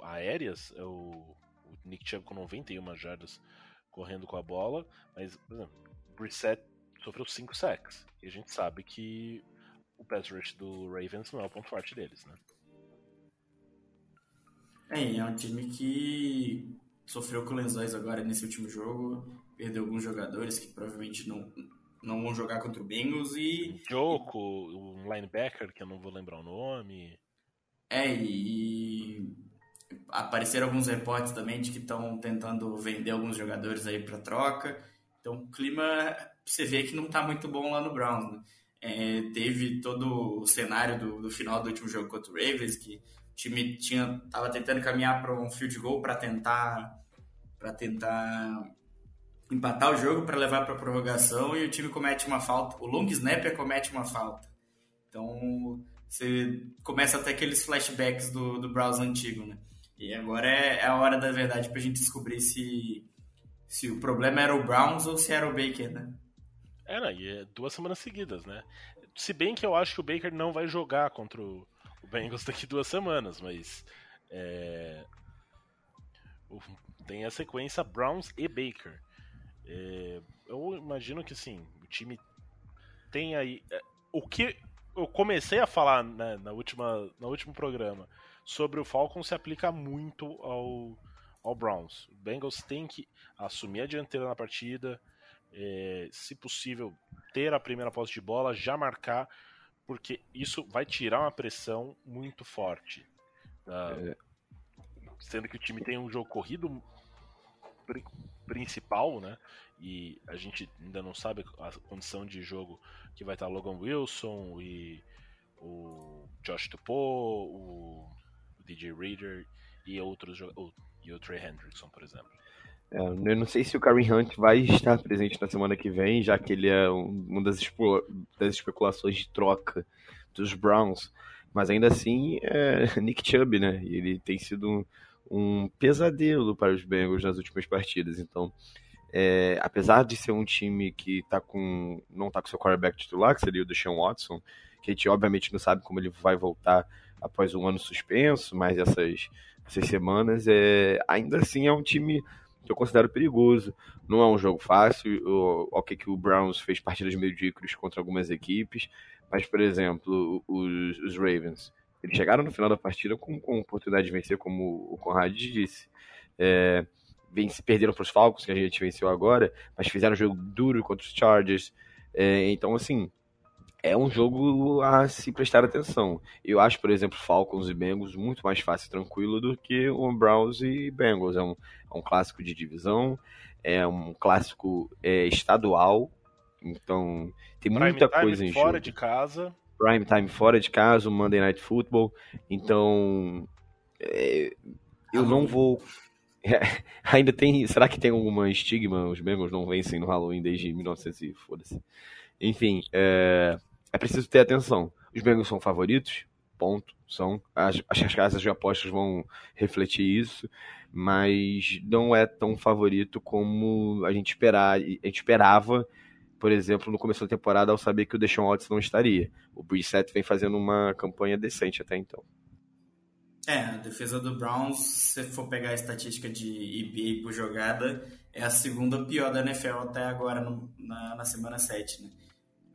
aéreas, é o, o, Nick Chubb com 91 jardas correndo com a bola, mas, por exemplo, Brissett sofreu 5 sacks. E a gente sabe que o pass rush do Ravens não é o ponto forte deles, né? É, é um time que sofreu com lesões agora nesse último jogo, perdeu alguns jogadores que provavelmente não, não vão jogar contra o Bengals e... Joko, um linebacker que eu não vou lembrar o nome... É, e apareceram alguns reportes também de que estão tentando vender alguns jogadores aí para troca. Então o clima você vê que não está muito bom lá no Browns. Né? É, teve todo o cenário do, do, final do último jogo contra o Ravens, que o time tinha tava tentando caminhar para um field goal para tentar para tentar empatar o jogo para levar para prorrogação e o time comete uma falta. O long snapper comete uma falta. Então você começa até aqueles flashbacks do, do Browns antigo, né? E agora é, é a hora da verdade para a gente descobrir se, se o problema era o Browns ou se era o Baker, né? É, e é duas semanas seguidas, né? Se bem que eu acho que o Baker não vai jogar contra o, Bengals daqui duas semanas, mas. É... Tem a sequência Browns e Baker. É... Eu imagino que sim, o time tem aí. É, o que eu comecei a falar né, na última, no último programa sobre o Falcons se aplica muito ao, ao Browns. O Bengals tem que assumir a dianteira na partida, é, se possível, ter a primeira posse de bola, já marcar, porque isso vai tirar uma pressão muito forte. Tá? É. Sendo que o time tem um jogo corrido principal, né? E a gente ainda não sabe a condição de jogo que vai estar Logan Wilson e o Josh Tupou, o DJ Reader e outros e o Trey Hendrickson, por exemplo. É, eu não sei se o Kareem Hunt vai estar presente na semana que vem, já que ele é uma das, das especulações de troca dos Browns. Mas ainda assim, é Nick Chubb, né? Ele tem sido um, um pesadelo para os Bengals nas últimas partidas. Então, é, apesar de ser um time que tá com, não está com seu quarterback titular, que seria o Deshaun Watson, que a gente obviamente não sabe como ele vai voltar após um ano suspenso, mas essas, essas semanas, é, ainda assim é um time que eu considero perigoso. Não é um jogo fácil. O, que o Browns fez partidas medíocres contra algumas equipes, Mas, por exemplo, os, os Ravens, eles chegaram no final da partida com, com oportunidade de vencer, como o Conrad disse. É, vence, perderam para os Falcons, que a gente venceu agora, mas fizeram um jogo duro contra os Chargers. É, então, assim, é um jogo a se prestar atenção. Eu acho, por exemplo, Falcons e Bengals muito mais fácil e tranquilo do que o Browns e Bengals. É um, é um clássico de divisão, é um clássico é, estadual, então tem Prime muita time coisa em fora jogo. de casa. Prime time fora de casa, o Monday Night Football. Então, é, eu não vou. ainda tem. Será que tem alguma estigma? Os Bengals não vencem no Halloween desde 1900 e foda-se. Enfim, é, é preciso ter atenção. Os Bengals são favoritos, ponto. São. As, as casas de apostas vão refletir isso, mas não é tão favorito como a gente, esperar, a gente esperava, por exemplo, no começo da temporada, ao saber que o Deshaun Watson não estaria. O Brissett vem fazendo uma campanha decente até então. É, a defesa do Browns, se for pegar a estatística de EBA por jogada, é a segunda pior da NFL até agora no, na, na semana 7, né?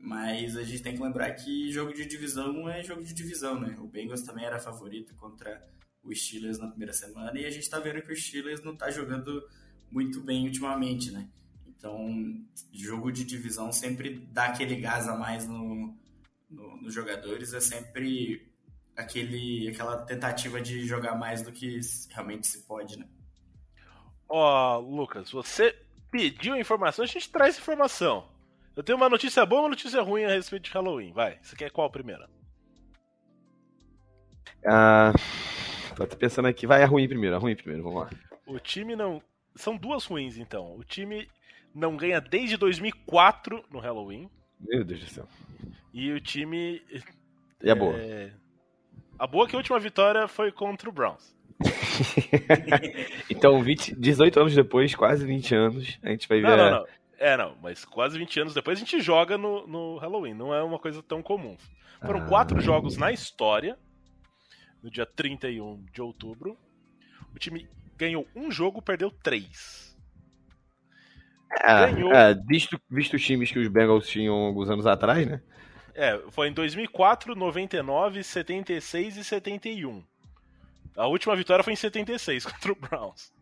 Mas a gente tem que lembrar que jogo de divisão é jogo de divisão, né? O Bengals também era favorito contra o Steelers na primeira semana e a gente tá vendo que o Steelers não tá jogando muito bem ultimamente, né? Então, jogo de divisão sempre dá aquele gás a mais no, no, nos jogadores, é sempre aquele, aquela tentativa de jogar mais do que realmente se pode, né? Ó, Lucas, você pediu a informação, a gente traz informação. Eu tenho uma notícia boa e uma notícia ruim a respeito de Halloween. Vai, você quer qual primeiro? Ah, tô pensando aqui. Vai, a ruim primeiro, a ruim primeiro, vamos lá. O time não. São duas ruins, então. O time não ganha desde 2004 no Halloween. Meu Deus do céu. E o time. E a boa? É... A boa é que a última vitória foi contra o Browns. então, 20, 18 anos depois, quase 20 anos, a gente vai ver. Não, não, não. É, não, mas quase 20 anos depois a gente joga no, no Halloween, não é uma coisa tão comum. Foram Ah. quatro jogos na história, no dia 31 de outubro. O time ganhou um jogo, perdeu três. É, ganhou. é, visto, visto os times que os Bengals tinham alguns anos atrás, né? É, foi em 2004, 99, 76 e 71. A última vitória foi em 76 contra o Browns.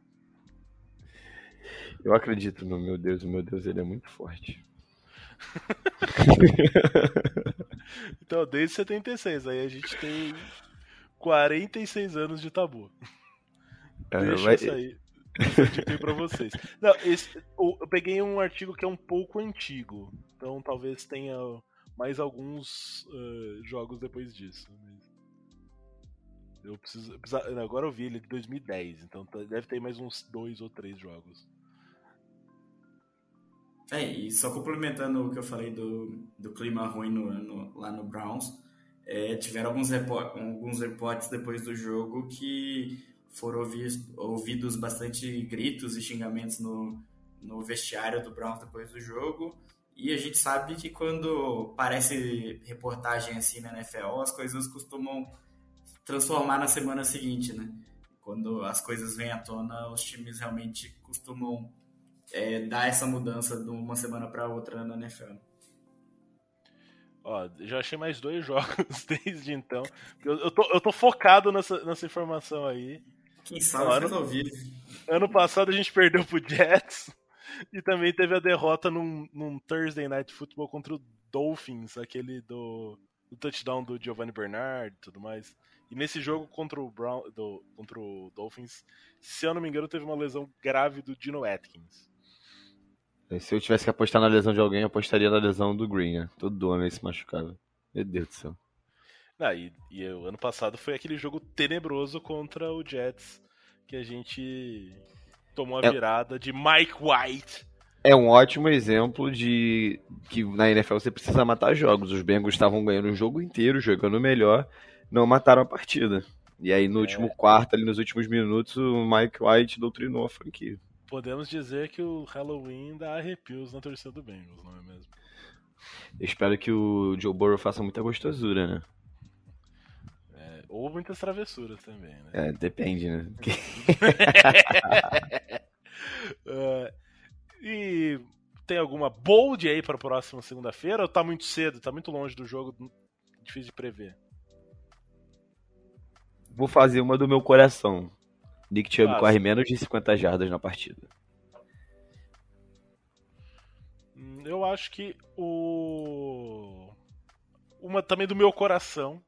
Eu acredito no meu Deus, o meu Deus ele é muito forte. Então, desde 76, aí a gente tem 46 anos de tabu. É, Deixa vai- isso aí. Aí pra vocês. Não, esse- eu peguei um artigo que é um pouco antigo. Então talvez tenha mais alguns eh, jogos depois disso. Eu preciso. eu não, agora eu vi ele de 2010, então tá- deve ter mais uns dois ou três jogos. É, e só complementando o que eu falei do, do clima ruim no, no- lá no Browns, é, tiveram alguns, alguns reportes depois do jogo que foram ouvi- ouvidos bastante gritos e xingamentos no, no vestiário do Browns depois do jogo. E a gente sabe que quando parece reportagem assim na NFL, as coisas costumam transformar na semana seguinte, né? Quando as coisas vêm à tona, os times realmente costumam é, dar essa mudança de uma semana para outra na NFL. Ó, já achei mais dois jogos desde então. Eu, eu, tô, eu tô focado nessa, nessa informação aí. Quem sabe Claro. resolvido. Ano passado a gente perdeu pro Jets e também teve a derrota num, num Thursday Night Football contra o Dolphins, aquele do, do touchdown do Giovanni Bernard e tudo mais. E nesse jogo contra o, Brown, do, contra o Dolphins, se eu não me engano, teve uma lesão grave do Dino Atkins. Se eu tivesse que apostar na lesão de alguém, eu apostaria na lesão do Green, né? Todo homem se machucava. Meu Deus do céu. Ah, e, e o ano passado foi aquele jogo tenebroso contra o Jets que a gente tomou a É- virada de Mike White. É um ótimo exemplo de que na NFL você precisa matar jogos. Os Bengals estavam ganhando o jogo inteiro, jogando melhor, não mataram a partida. E aí no último quarto, ali nos últimos minutos, o Mike White doutrinou a franquia. Podemos dizer que o Halloween dá arrepios na torcida do Bengals, não é mesmo? Eu espero que o Joe Burrow faça muita gostosura, né? É, ou muitas travessuras também, né? É, depende, né? É, e tem alguma bold aí para a próxima segunda-feira ou tá muito cedo, tá muito longe do jogo, difícil de prever? Vou fazer uma do meu coração. Nick Chubb corre menos de 50 jardas na partida. Hum, eu acho que o. Uma também do meu coração.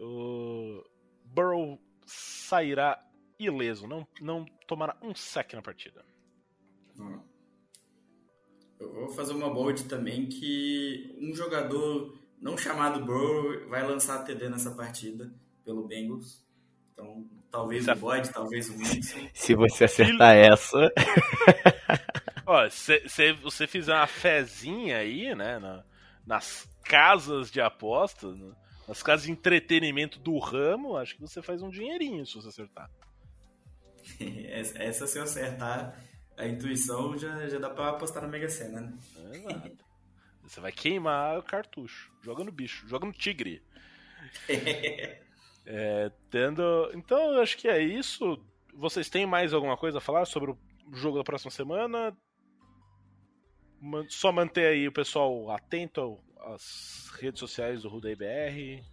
O Burrow sairá ileso, não, não tomará um sec na partida. Eu vou fazer uma bold também que um jogador não chamado Burrow vai lançar TD nessa partida pelo Bengals. Então, talvez o Boyd, talvez o Winston. Se você acertar essa. Ó, se, se, você fizer uma fezinha aí, né, na, nas casas de apostas, nas casas de entretenimento do ramo, acho que você faz um dinheirinho se você acertar. essa, se eu acertar a intuição, já, já dá pra apostar na Mega Sena, né? Exato. Você vai queimar o cartucho. Joga no bicho, joga no tigre. É, tendo. Então, eu acho que é isso. Vocês têm mais alguma coisa a falar sobre o jogo da próxima semana? Só manter aí o pessoal atento às redes sociais do Rudei BR.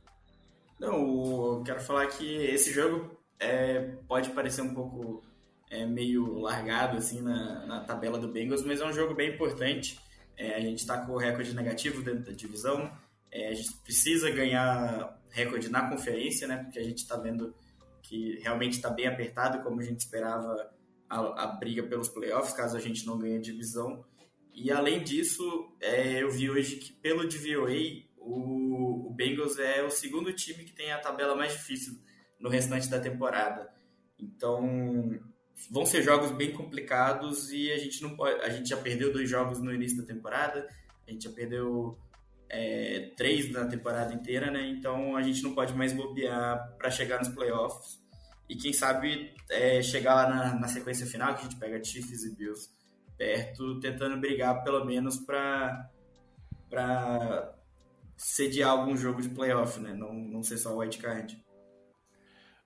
Não, eu quero falar que esse jogo é, pode parecer um pouco é, meio largado assim na, na, tabela do Bengals, mas é um jogo bem importante. É, a gente está com o recorde negativo dentro da divisão. É, a gente precisa ganhar recorde na conferência, né? Porque a gente está vendo que realmente está bem apertado, como a gente esperava a, a, briga pelos playoffs, caso a gente não ganhe a divisão. E além disso, é, eu vi hoje que pelo DVOA, o, o Bengals é o segundo time que tem a tabela mais difícil no restante da temporada. Então, vão ser jogos bem complicados e a gente não pode, a gente já perdeu dois jogos no início da temporada, a gente já perdeu é, três na temporada inteira, né? Então a gente não pode mais bobear para chegar nos playoffs. E quem sabe é, chegar lá na, na, sequência final, que a gente pega Chiefs e Bills perto, tentando brigar pelo menos para para sediar algum jogo de playoff, né? Não, não ser só white card.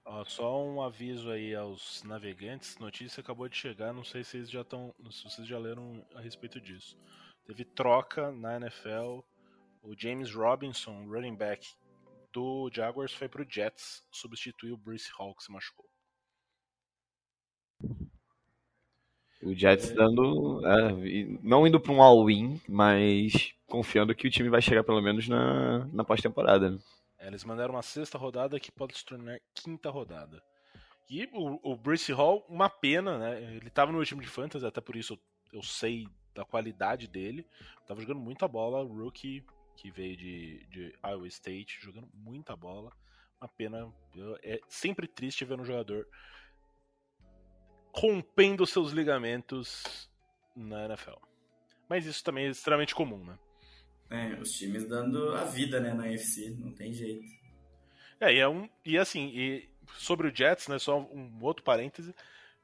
Ó, só um aviso aí aos navegantes, notícia acabou de chegar, não sei se vocês já estão, se vocês já leram a respeito disso. Teve troca na NFL o James Robinson, running back do Jaguars, foi pro Jets, substituiu o Bruce Hall, que se machucou. O Jets é... dando. É, não indo para um all-in, mas confiando que o time vai chegar pelo menos na, na pós-temporada. Né? É, eles mandaram uma sexta rodada que pode se tornar quinta rodada. E o, o Bruce Hall, uma pena, né? Ele estava no último time de fantasy, até por isso eu, eu sei da qualidade dele. Tava jogando muita bola, rookie que veio de, de Iowa State, jogando muita bola. Uma pena. É sempre triste ver um jogador rompendo seus ligamentos na NFL. Mas isso também é extremamente comum, né? É, os times dando a vida, né, na UFC, não tem jeito. É, e, é um, e assim, e sobre o Jets, né, só um outro parêntese,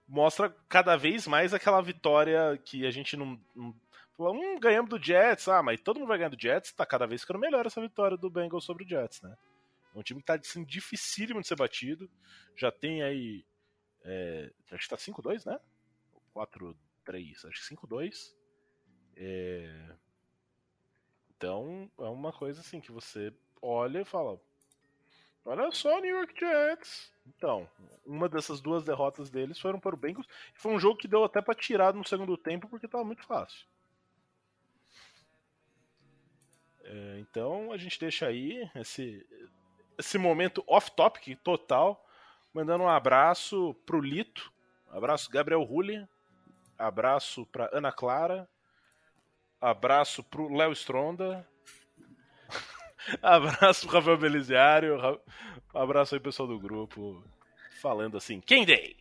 mostra cada vez mais aquela vitória que a gente não, não Hum, ganhamos do Jets. Ah, mas todo mundo vai ganhar do Jets. Tá cada vez ficando melhor essa vitória do Bengals sobre o Jets, né? É um time que tá assim, dificílimo de ser batido. Já tem aí. É, acho que tá 5-2, né? 4-3, acho que 5-2. É... Então, é uma coisa assim que você olha e fala: Olha só, New York Jets. Então, uma dessas duas derrotas deles foram para o Bengals. Foi um jogo que deu até para tirar no segundo tempo porque tava muito fácil. Então a gente deixa aí esse, esse momento off-topic total, mandando um abraço pro Lito, abraço Gabriel Rulli, abraço pra Ana Clara, abraço pro Léo Stronda, abraço pro Rafael Beliziário, abraço aí pessoal do grupo, falando assim, quem dei?